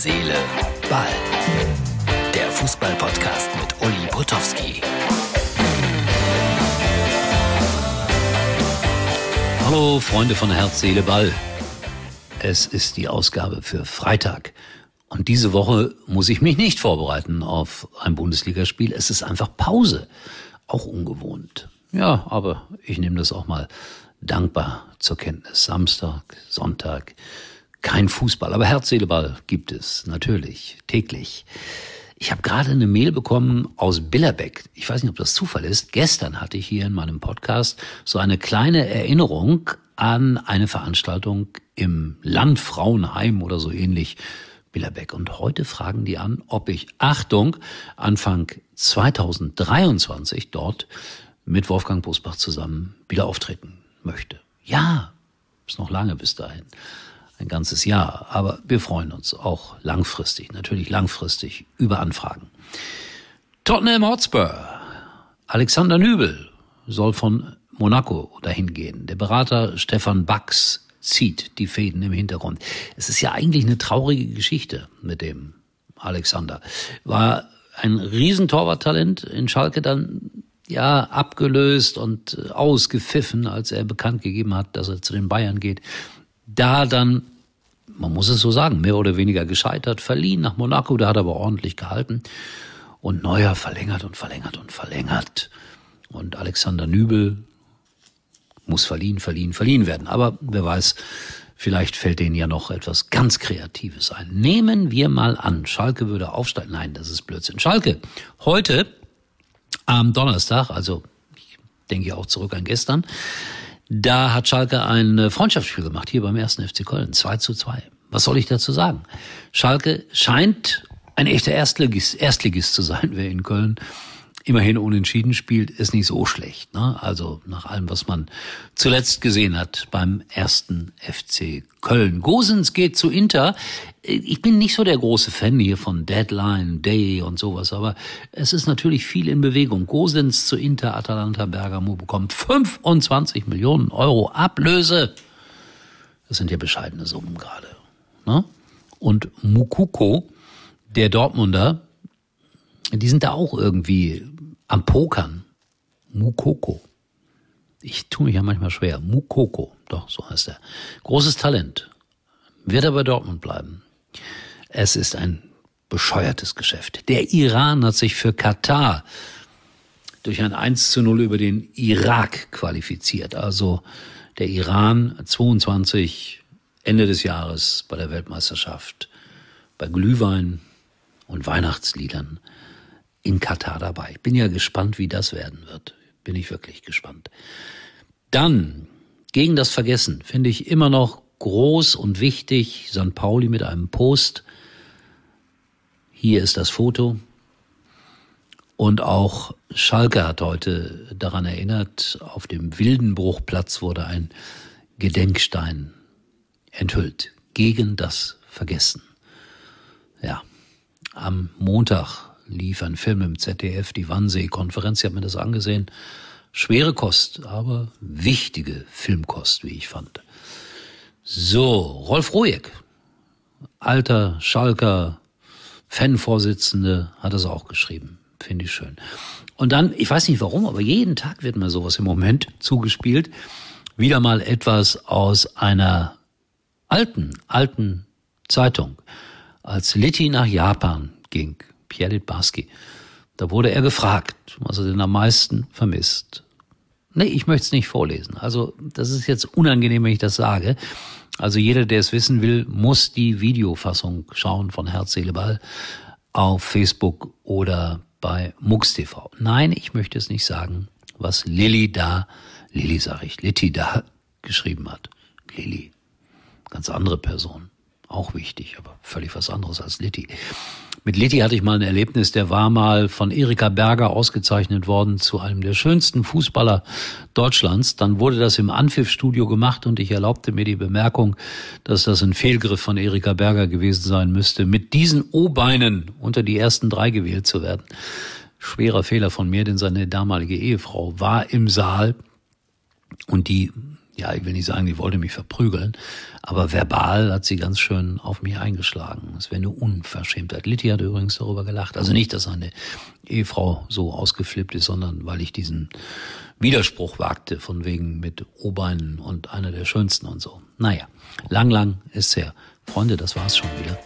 Seele, Ball. Der Fußball-Podcast mit Uli Potowski. Hallo Freunde von Herz, Seele, Ball. Es ist die Ausgabe für Freitag. Und diese Woche muss ich mich nicht vorbereiten auf ein Bundesligaspiel. Es ist einfach Pause. Auch ungewohnt. Ja, aber ich nehme das auch mal dankbar zur Kenntnis. Samstag, Sonntag, kein Fußball, aber Herz, Seele, gibt es natürlich täglich. Ich habe gerade eine Mail bekommen aus Billerbeck. Ich weiß nicht, ob das Zufall ist. Gestern hatte ich hier in meinem Podcast so eine kleine Erinnerung an eine Veranstaltung im Landfrauenheim oder so ähnlich. Billerbeck. Und heute fragen die an, ob ich, Achtung, Anfang 2023 dort mit Wolfgang Busbach zusammen wieder auftreten möchte. Ja, ist noch lange bis dahin. Ein ganzes Jahr. Aber wir freuen uns auch langfristig, natürlich langfristig über Anfragen. Tottenham Hotspur. Alexander Nübel soll von Monaco dahin gehen. Der Berater Stefan Bax zieht die Fäden im Hintergrund. Es ist ja eigentlich eine traurige Geschichte mit dem Alexander. War ein Riesentorwarttalent in Schalke dann ja abgelöst und äh, ausgepfiffen, als er bekannt gegeben hat, dass er zu den Bayern geht. Da dann, man muss es so sagen, mehr oder weniger gescheitert, verliehen nach Monaco, da hat er aber ordentlich gehalten. Und Neuer verlängert und verlängert und verlängert. Und Alexander Nübel muss verliehen, verliehen, verliehen werden. Aber wer weiß, vielleicht fällt denen ja noch etwas ganz Kreatives ein. Nehmen wir mal an, Schalke würde aufsteigen. Nein, das ist Blödsinn. Schalke, heute am Donnerstag, also ich denke auch zurück an gestern, da hat Schalke ein Freundschaftsspiel gemacht, hier beim ersten FC Köln, 2 zu 2. Was soll ich dazu sagen? Schalke scheint ein echter Erstligist, Erstligist zu sein, wer in Köln immerhin unentschieden spielt, ist nicht so schlecht. Ne? Also nach allem, was man zuletzt gesehen hat beim ersten FC Köln. Gosens geht zu Inter. Ich bin nicht so der große Fan hier von Deadline, Day und sowas, aber es ist natürlich viel in Bewegung. Gosens zu Inter, Atalanta Bergamo bekommt 25 Millionen Euro Ablöse. Das sind ja bescheidene Summen gerade. Ne? Und Mukuko, der Dortmunder, die sind da auch irgendwie am Pokern. Mukoko. Ich tue mich ja manchmal schwer. Mukoko, doch, so heißt er. Großes Talent. Wird aber Dortmund bleiben. Es ist ein bescheuertes Geschäft. Der Iran hat sich für Katar durch ein 1 zu 0 über den Irak qualifiziert. Also der Iran 22 Ende des Jahres bei der Weltmeisterschaft bei Glühwein und Weihnachtsliedern in Katar dabei. Bin ja gespannt, wie das werden wird. Bin ich wirklich gespannt. Dann, gegen das Vergessen, finde ich immer noch groß und wichtig, St. Pauli mit einem Post. Hier ist das Foto. Und auch Schalke hat heute daran erinnert, auf dem Wildenbruchplatz wurde ein Gedenkstein enthüllt gegen das Vergessen. Ja, am Montag lief ein Film im ZDF, die Wannsee-Konferenz, ich habe mir das angesehen. Schwere Kost, aber wichtige Filmkost, wie ich fand. So, Rolf Rojek, alter Schalker Fanvorsitzende, hat es auch geschrieben. Finde ich schön. Und dann, ich weiß nicht warum, aber jeden Tag wird mir sowas im Moment zugespielt. Wieder mal etwas aus einer alten, alten Zeitung. Als Litti nach Japan ging, Pierre Litbarski. Da wurde er gefragt, was er denn am meisten vermisst. Nee, ich möchte es nicht vorlesen. Also, das ist jetzt unangenehm, wenn ich das sage. Also jeder, der es wissen will, muss die Videofassung schauen von Herz, Seele, Ball auf Facebook oder bei MUX TV. Nein, ich möchte es nicht sagen, was Lilly da, Lilly sage ich, Litti da geschrieben hat. Lilly, ganz andere Person. Auch wichtig, aber völlig was anderes als Litti. Mit Litti hatte ich mal ein Erlebnis, der war mal von Erika Berger ausgezeichnet worden zu einem der schönsten Fußballer Deutschlands. Dann wurde das im Anpfiff-Studio gemacht und ich erlaubte mir die Bemerkung, dass das ein Fehlgriff von Erika Berger gewesen sein müsste, mit diesen O-Beinen unter die ersten drei gewählt zu werden. Schwerer Fehler von mir, denn seine damalige Ehefrau war im Saal und die ja, ich will nicht sagen, die wollte mich verprügeln, aber verbal hat sie ganz schön auf mich eingeschlagen. Es wäre eine Unverschämtheit. Litti hat übrigens darüber gelacht. Also nicht, dass eine Ehefrau so ausgeflippt ist, sondern weil ich diesen Widerspruch wagte, von wegen mit O-Beinen und einer der schönsten und so. Naja, lang, lang ist her. Freunde, das war's schon wieder.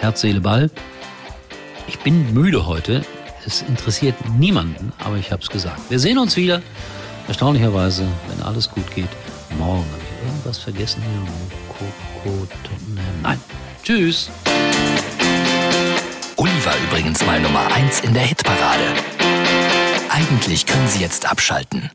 Herz, Seele, Ball. Ich bin müde heute. Es interessiert niemanden, aber ich hab's gesagt. Wir sehen uns wieder. Erstaunlicherweise, wenn alles gut geht, morgen. Habe ich irgendwas vergessen hier? Nein. Tschüss. Uli war übrigens mal Nummer 1 in der Hitparade. Eigentlich können Sie jetzt abschalten.